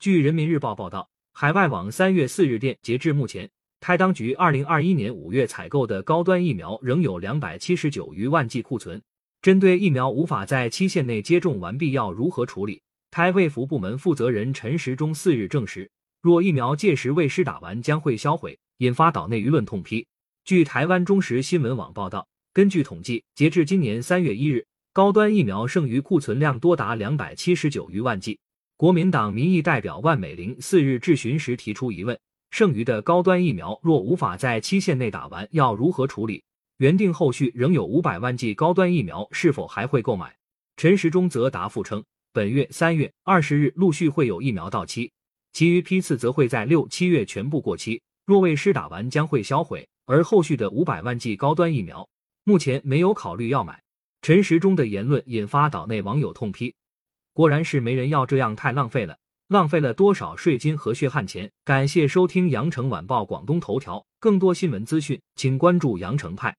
据人民日报报道，海外网三月四日电，截至目前，台当局二零二一年五月采购的高端疫苗仍有两百七十九余万剂库存。针对疫苗无法在期限内接种完毕，要如何处理？台卫福部门负责人陈时中四日证实，若疫苗届时未施打完，将会销毁，引发岛内舆论痛批。据台湾中时新闻网报道，根据统计，截至今年三月一日，高端疫苗剩余库存量多达两百七十九余万剂。国民党民意代表万美玲四日质询时提出疑问：剩余的高端疫苗若无法在期限内打完，要如何处理？原定后续仍有五百万剂高端疫苗，是否还会购买？陈时中则答复称，本月三月二十日陆续会有疫苗到期，其余批次则会在六七月全部过期，若未施打完将会销毁。而后续的五百万剂高端疫苗，目前没有考虑要买。陈时中的言论引发岛内网友痛批，果然是没人要，这样太浪费了，浪费了多少税金和血汗钱？感谢收听羊城晚报广东头条，更多新闻资讯，请关注羊城派。